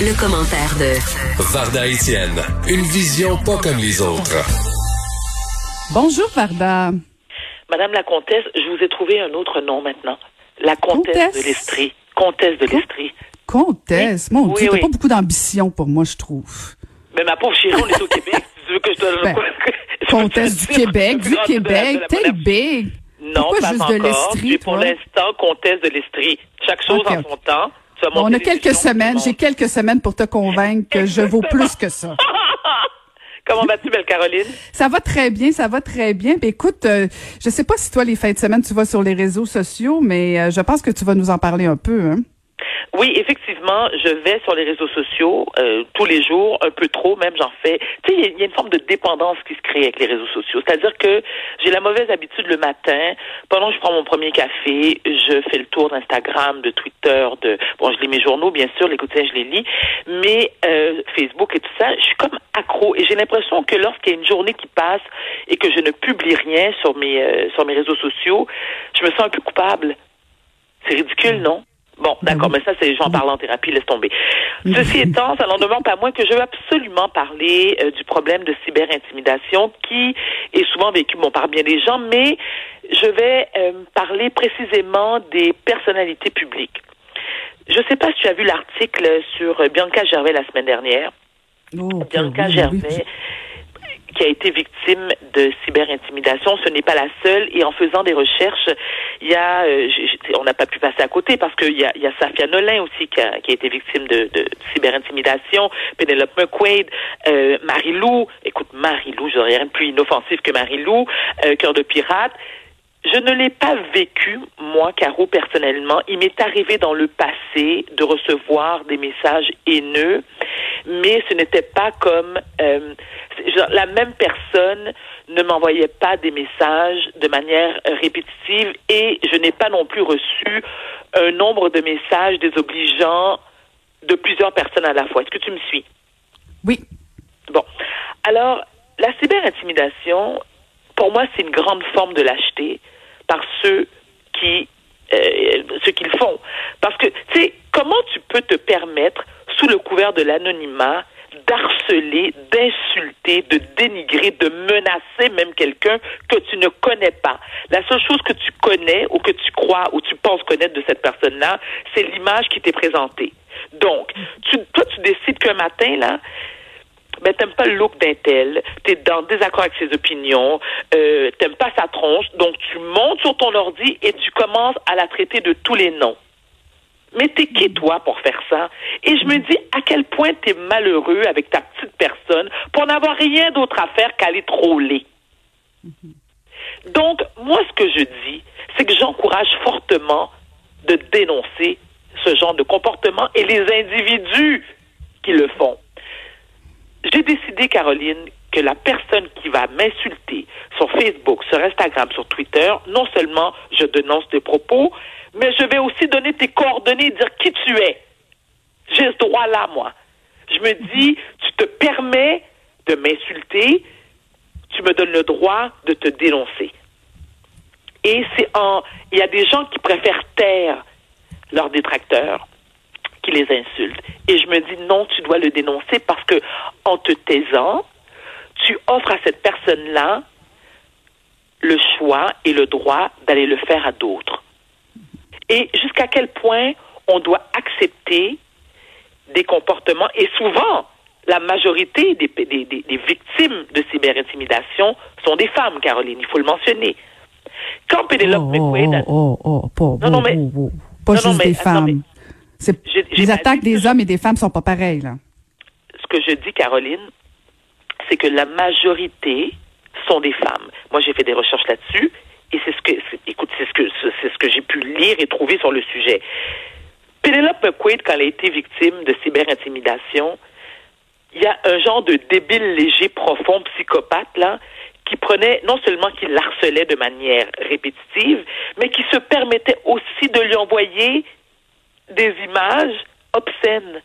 Le, commentaire de Varda Etienne, une vision pas comme les autres. Bonjour Varda. Madame la comtesse, je vous ai trouvé un autre nom maintenant. La comtesse, Comtesse? de l'Estrie. Comtesse de Com- l'Estrie. Comtesse, mon Oui, Dieu, t'as oui. pas beaucoup d'ambition pour moi, je trouve. Mais ma pauvre chérie, on est au Québec. Tu veux que je te Ben, Comtesse du Québec, du Québec, t'es big. Non, Pourquoi pas juste encore. de pour l'instant comtesse de l'Estrie. Chaque chose Ok, en son temps. On a quelques semaines, j'ai quelques semaines pour te convaincre que je vaux plus que ça. Comment vas-tu, belle Caroline? Ça va très bien, ça va très bien. Puis écoute, euh, je sais pas si toi les fins de semaine tu vas sur les réseaux sociaux, mais euh, je pense que tu vas nous en parler un peu. Hein? Oui, effectivement, je vais sur les réseaux sociaux euh, tous les jours, un peu trop même, j'en fais. Tu sais, il y a- il y, a une forme de dépendance qui se crée avec les réseaux sociaux. C'est-à-dire que j'ai la mauvaise habitude le matin, pendant que je prends mon premier café, je fais le tour d'Instagram, de Twitter, de bon, je lis mes journaux, bien sûr, les quotidiens, je les lis, mais euh, Facebook et tout ça, je suis comme accro et j'ai l'impression que lorsqu'il y a une journée qui passe et que je ne publie rien sur mes euh, sur mes réseaux sociaux, je me sens un peu coupable. C'est ridicule, non? Bon, d'accord, mais ça, c'est j'en parle en thérapie, laisse tomber. Ceci étant, ça n'en demande pas moins que je veux absolument parler euh, du problème de cyberintimidation qui est souvent vécu bon, par bien des gens, mais je vais euh, parler précisément des personnalités publiques. Je ne sais pas si tu as vu l'article sur euh, Bianca Gervais la semaine dernière. Oh, Bianca oui, Gervais, oui. Qui a été victime de cyberintimidation, ce n'est pas la seule. Et en faisant des recherches, il y a, euh, on n'a pas pu passer à côté parce qu'il y a, il y a Safia Nolin aussi qui a, qui a été victime de, de cyberintimidation, Penelope McQuaid, euh, Marie-Lou. Écoute, Marie-Lou, j'aurais rien de plus inoffensif que Marie-Lou, euh, Cœur de pirate. Je ne l'ai pas vécu, moi, Caro, personnellement. Il m'est arrivé dans le passé de recevoir des messages haineux, mais ce n'était pas comme... euh, la même personne ne m'envoyait pas des messages de manière répétitive et je n'ai pas non plus reçu un nombre de messages désobligeants de plusieurs personnes à la fois. Est-ce que tu me suis? Oui. Bon. Alors, la cyberintimidation, pour moi, c'est une grande forme de lâcheté par ceux qui euh, ceux qui le font. Parce que, tu sais, comment tu peux te permettre, sous le couvert de l'anonymat, d'harceler, d'insulter, de dénigrer, de menacer même quelqu'un que tu ne connais pas? La seule chose que tu connais ou que tu crois ou tu penses connaître de cette personne-là, c'est l'image qui t'est présentée. Donc, toi, tu décides qu'un matin, là, ben t'aimes pas le look d'un tel, t'es dans désaccord avec ses opinions, euh, t'aimes pas sa tronche, donc tu montes sur ton ordi et tu commences à la traiter de tous les noms. Mais t'es qui toi pour faire ça? Et je me dis à quel point t'es malheureux avec ta petite personne pour n'avoir rien d'autre à faire qu'aller troller. Donc, moi, ce que je dis, c'est que j'encourage fortement de dénoncer ce genre de comportement et les individus qui le font. J'ai décidé, Caroline, que la personne qui va m'insulter sur Facebook, sur Instagram, sur Twitter, non seulement je dénonce tes propos, mais je vais aussi donner tes coordonnées et dire qui tu es. J'ai ce droit-là, moi. Je me dis, tu te permets de m'insulter, tu me donnes le droit de te dénoncer. Et c'est en, il y a des gens qui préfèrent taire leurs détracteurs qui les insultent. Et je me dis non, tu dois le dénoncer parce que en te taisant, tu offres à cette personne-là le choix et le droit d'aller le faire à d'autres. Et jusqu'à quel point on doit accepter des comportements et souvent la majorité des, des, des, des victimes de cyberintimidation sont des femmes, Caroline, il faut le mentionner. Quand Pénélope oh, McQuaid... oh, oh, oh, pas, Non, non, mais- oh, oh, pas Non, non, juste mais- des femmes. Les attaques des hommes et des femmes sont pas pareilles, là. ce que je dis, Caroline, c'est que la majorité sont des femmes. Moi, j'ai fait des recherches là-dessus, et c'est ce que, écoute, c'est ce que, c'est ce que j'ai pu lire et trouver sur le sujet. Penelope McQuaid, quand elle a été victime de cyberintimidation, il y a un genre de débile léger, profond, psychopathe, là, qui prenait, non seulement qui l'harcelait de manière répétitive, mais qui se permettait aussi de lui envoyer des images obscènes.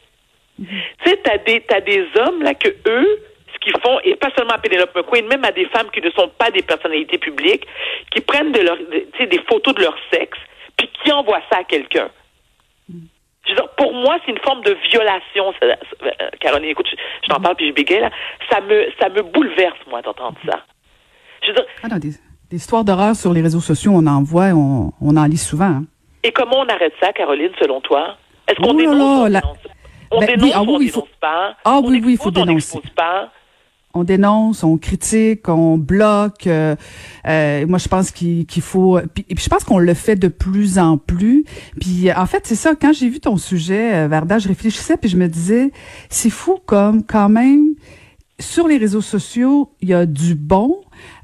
Tu sais, t'as des, des hommes, là, que eux, ce qu'ils font, et pas seulement à Penelope McQueen, même à des femmes qui ne sont pas des personnalités publiques, qui prennent de des photos de leur sexe, puis qui envoient ça à quelqu'un. Je veux dire, pour moi, c'est une forme de violation. ça- euh, Caroline, écoute, je, t'en parle puis je bégaye là. Ça me, ça me bouleverse moi d'entendre ça. Je veux dire, Ah non, des, des histoires d'horreur sur les réseaux sociaux, on en voit, on, on en lit souvent. hein. Et comment on arrête ça, Caroline, selon toi? Est-ce qu'on dénonce on dénonce On Ben, oui, ah ou on oui, il faut- dénonce pas? Ah On oui, oui, il faut on dénoncer. pas? On dénonce, on critique, on bloque. euh, euh, moi, je pense qu'il faut. Puis, et puis je pense qu'on le fait de plus en plus. Puis, en fait, c'est ça. Quand j'ai vu ton sujet, euh, Varda, je réfléchissais puis je me disais, c'est fou comme quand même. Sur les réseaux sociaux, il y a du bon,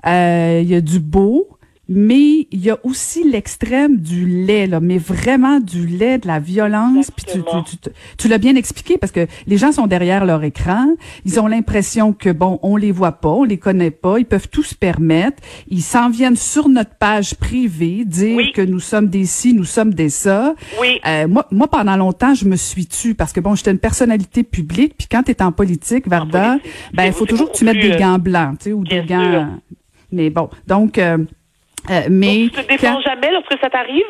euh, il y a du beau, mais il y a aussi l'extrême du lait, là, mais vraiment du lait, de la violence. Puis tu, tu, tu, tu l'as bien expliqué parce que les gens sont derrière leur écran, ils ont l'impression que bon, on les voit pas, on les connaît pas, ils peuvent tout se permettre, ils s'en viennent sur notre page privée dire Oui. que nous sommes des ci, nous sommes des ça. Oui. Euh, moi, moi, pendant longtemps, je me suis tue parce que bon, j'étais une personnalité publique, puis quand tu es en politique, Varda, politique, ben il faut toujours que tu mettes des euh, gants blancs, tu sais, ou des gants. sûr. Mais bon, donc. euh, euh, mais Donc, tu te défends quand- jamais lorsque ça t'arrive?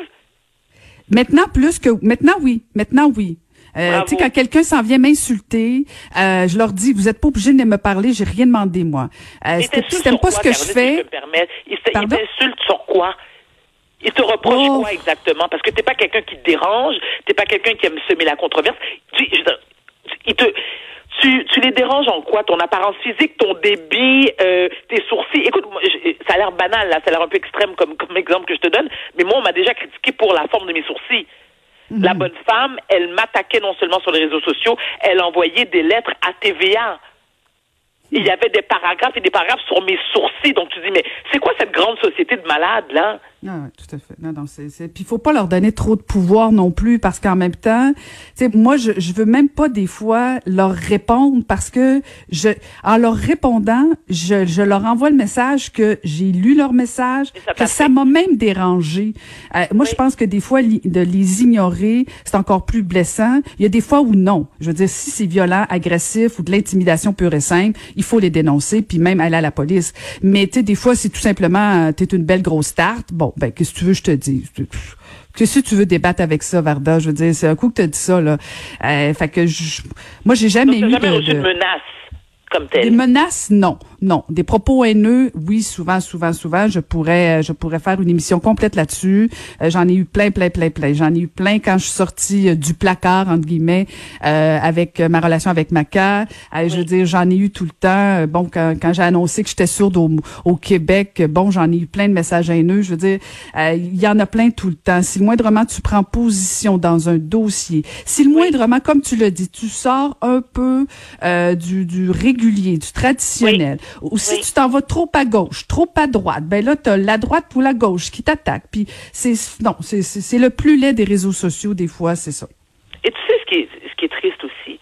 Maintenant plus que maintenant oui, maintenant oui. Euh, tu sais quand quelqu'un s'en vient m'insulter, euh, je leur dis vous êtes pas obligé de me parler, j'ai rien demandé moi. Euh, si t'aimes- pas quoi, ce que je si fais, je peux me permettre? Il te- il Pardon? t'insulte sur quoi? Il te reproche Oh. quoi exactement? Parce que t'es pas quelqu'un qui te dérange, t'es pas quelqu'un qui aime semer la controverse. Tu, je te, tu, tu les déranges en quoi? Ton apparence physique, ton débit, euh, tes sourcils? Écoute, moi, ça a l'air banal, là, ça a l'air un peu extrême comme, comme exemple que je te donne, mais moi, on m'a déjà critiqué pour la forme de mes sourcils. Mhm. La bonne femme, elle m'attaquait non seulement sur les réseaux sociaux, elle envoyait des lettres à TVA. Il y avait des paragraphes et des paragraphes sur mes sourcils. Donc tu dis, mais c'est quoi cette grande société de malades, là? Ah ouais, tout à fait. Non, non, c'est, c'est... Puis il faut pas leur donner trop de pouvoir non plus, parce qu'en même temps, tu sais, moi, je, je veux même pas des fois leur répondre parce que je, en leur répondant, je, je leur envoie le message que j'ai lu leur message, ça que ça m'a même dérangé. Euh, moi, je pense que des fois, li- de les ignorer, c'est encore plus blessant. Il y a des fois où non. Je veux dire, si c'est violent, agressif ou de l'intimidation pure et simple, il faut les dénoncer, puis même aller à la police. Mais tu sais, des fois, c'est tout simplement, euh, t'es une belle grosse tarte. Bon, ben, qu'est-ce que tu veux, que je te dis. Que si tu veux débattre avec ça, Varda, je veux dire, c'est un coup que t'as dit ça, là. Euh, fait que je, moi, j'ai jamais Donc, eu t'as jamais de- reçu de- menace? Comme des menaces, non, non. Des propos haineux, oui, souvent, souvent, souvent. Je pourrais, euh, je pourrais faire une émission complète là-dessus. Euh, J'en ai eu plein, plein, plein, plein. J'en ai eu plein quand je suis sortie euh, du placard entre guillemets euh, avec ma relation avec Maca. Je veux dire, j'en ai eu tout le temps. Bon, quand, quand j'ai annoncé que j'étais sourde au, au Québec, bon, j'en ai eu plein de messages haineux. Je veux dire, il y en a plein tout le temps. Si le moindrement tu prends position dans un dossier, si le moindrement, comme tu l'as dit, tu sors un peu euh, du, du régulier, du traditionnel, ou si Oui. tu t'en vas trop à gauche, trop à droite, ben là, t'as la droite ou la gauche qui t'attaque. Puis c'est non, c'est c'est le plus laid des réseaux sociaux des fois, c'est ça. Et tu sais ce qui est, ce qui est triste aussi,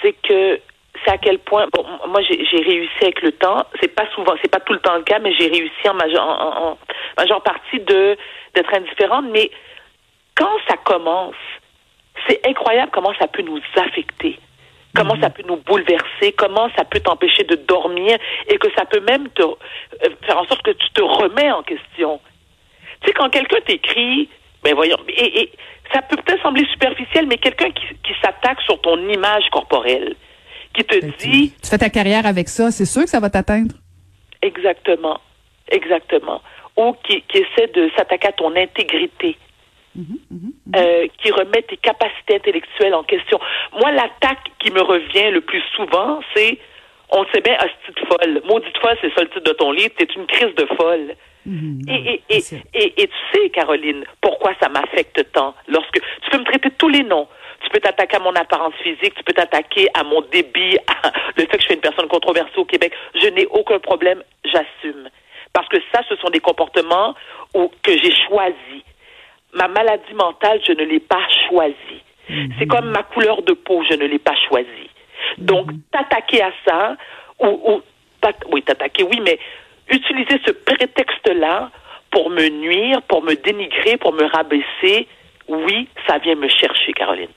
c'est que c'est à quel point. Bon, moi j'ai réussi avec le temps. C'est pas souvent, c'est pas tout le temps le cas, mais j'ai réussi en majeure, en, en- en majeure partie de d'être indifférente. Mais quand ça commence, c'est incroyable comment ça peut nous affecter. Comment ça peut nous bouleverser, comment ça peut t'empêcher de dormir et que ça peut même te euh, faire en sorte que tu te remets en question? Tu sais, quand quelqu'un t'écrit, ben voyons, et, et ça peut peut-être sembler superficiel, mais quelqu'un qui, qui s'attaque sur ton image corporelle, qui te dit Tu fais ta carrière avec ça, c'est sûr que ça va t'atteindre. exactement, exactement, ou qui, qui essaie de s'attaquer à ton intégrité, euh, qui remet tes capacités intellectuelles en question. Moi, l'attaque qui me revient le plus souvent, c'est on sait bien, hostie de folle. Maudite folle, c'est ça le titre de ton livre. T'es une crise de folle. et, et, et, et, tu sais, Caroline, pourquoi ça m'affecte tant? Lorsque tu peux me traiter tous les noms. Tu peux t'attaquer à mon apparence physique, tu peux t'attaquer à mon débit, à le fait que je suis une personne controversée au Québec. Je n'ai aucun problème, j'assume. Parce que ça, ce sont des comportements où, que j'ai choisis. Ma maladie mentale, je ne l'ai pas choisie. C'est comme ma couleur de peau, je ne l'ai pas choisie. Donc, t'attaquer à ça, ou, ou t'att- oui, t'attaquer, oui, mais utiliser ce prétexte-là pour me nuire, pour me dénigrer, pour me rabaisser, oui, ça vient me chercher, Caroline.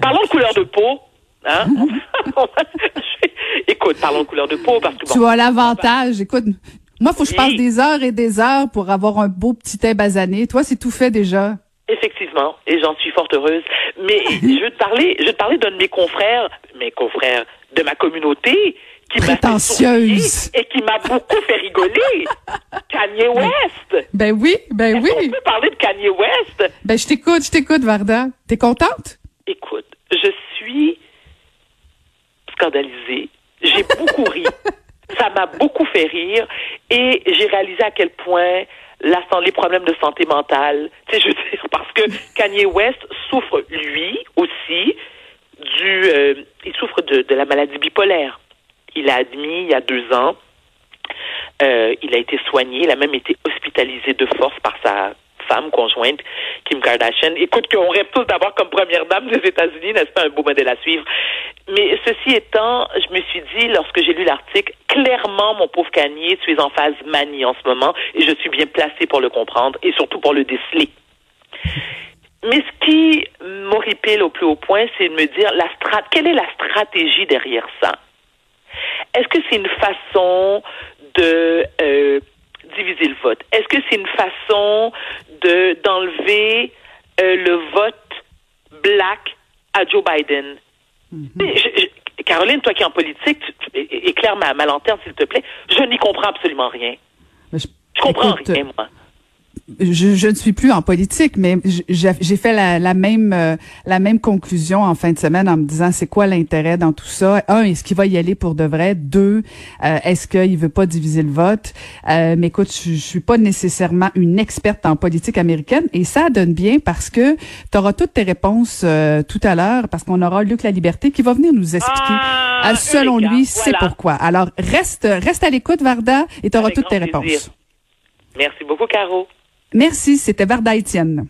Parlons de couleur de peau. Hein? Écoute, parlons de couleur de peau parce que bon, Tu as l'avantage. Écoute, moi, faut que je passe des heures et des heures pour avoir un beau petit thé basané. Toi, c'est tout fait déjà. Effectivement, et j'en suis fort heureuse. Mais je veux te parler, je veux te parler d'un de mes confrères, mes confrères de ma communauté, qui Prétentieuse. et qui m'a beaucoup fait rigoler. Kanye West. Ben oui, ben oui. peut parler de Kanye West? Ben je t'écoute, je t'écoute, Varda. T'es contente? Écoute, je suis scandalisée. J'ai beaucoup ri. Ça m'a beaucoup fait rire et j'ai réalisé à quel point les problèmes de santé mentale, tu sais, je veux dire, parce que Kanye West souffre, lui aussi, du, euh, il souffre de, de la maladie bipolaire. Il a admis il y a deux ans, euh, il a été soigné, il a même été hospitalisé de force par sa femme conjointe, Kim Kardashian. Écoute, qu'on rêve tous d'avoir comme première dame des États-Unis, n'est-ce pas? Un beau modèle à suivre? Mais ceci étant, je me suis dit, lorsque j'ai lu l'article, clairement, mon pauvre Kanye, tu es en phase manie en ce moment, et je suis bien placée pour le comprendre, et surtout pour le déceler. Mais ce qui m'horripile au plus haut point, c'est de me dire, la strat quelle est la stratégie derrière ça? Est-ce que c'est une façon de euh, diviser le vote? Est-ce que c'est une façon de d'enlever euh, le vote black à Joe Biden? Je- je- Caroline, toi qui es en politique, tu- éclaire ma, ma lanterne, s'il te plaît. Je n'y comprends absolument rien. Je, Je comprends écoute, rien, moi. Je, je ne suis plus en politique, mais j'ai fait la, la même euh, la même conclusion en fin de semaine en me disant c'est quoi l'intérêt dans tout ça? Un, est-ce qu'il va y aller pour de vrai? Deux, euh, est-ce qu'il veut pas diviser le vote? Euh, Mais écoute, je, je suis pas nécessairement une experte en politique américaine et ça donne bien parce que tu auras toutes tes réponses euh, tout à l'heure parce qu'on aura Luc La Liberté qui va venir nous expliquer. Ah, euh, selon lui, c'est pourquoi. Alors reste reste à l'écoute Varda et tu auras Avec toutes tes réponses. plaisir. Merci beaucoup, Caro. Merci, c'était Varda Étienne.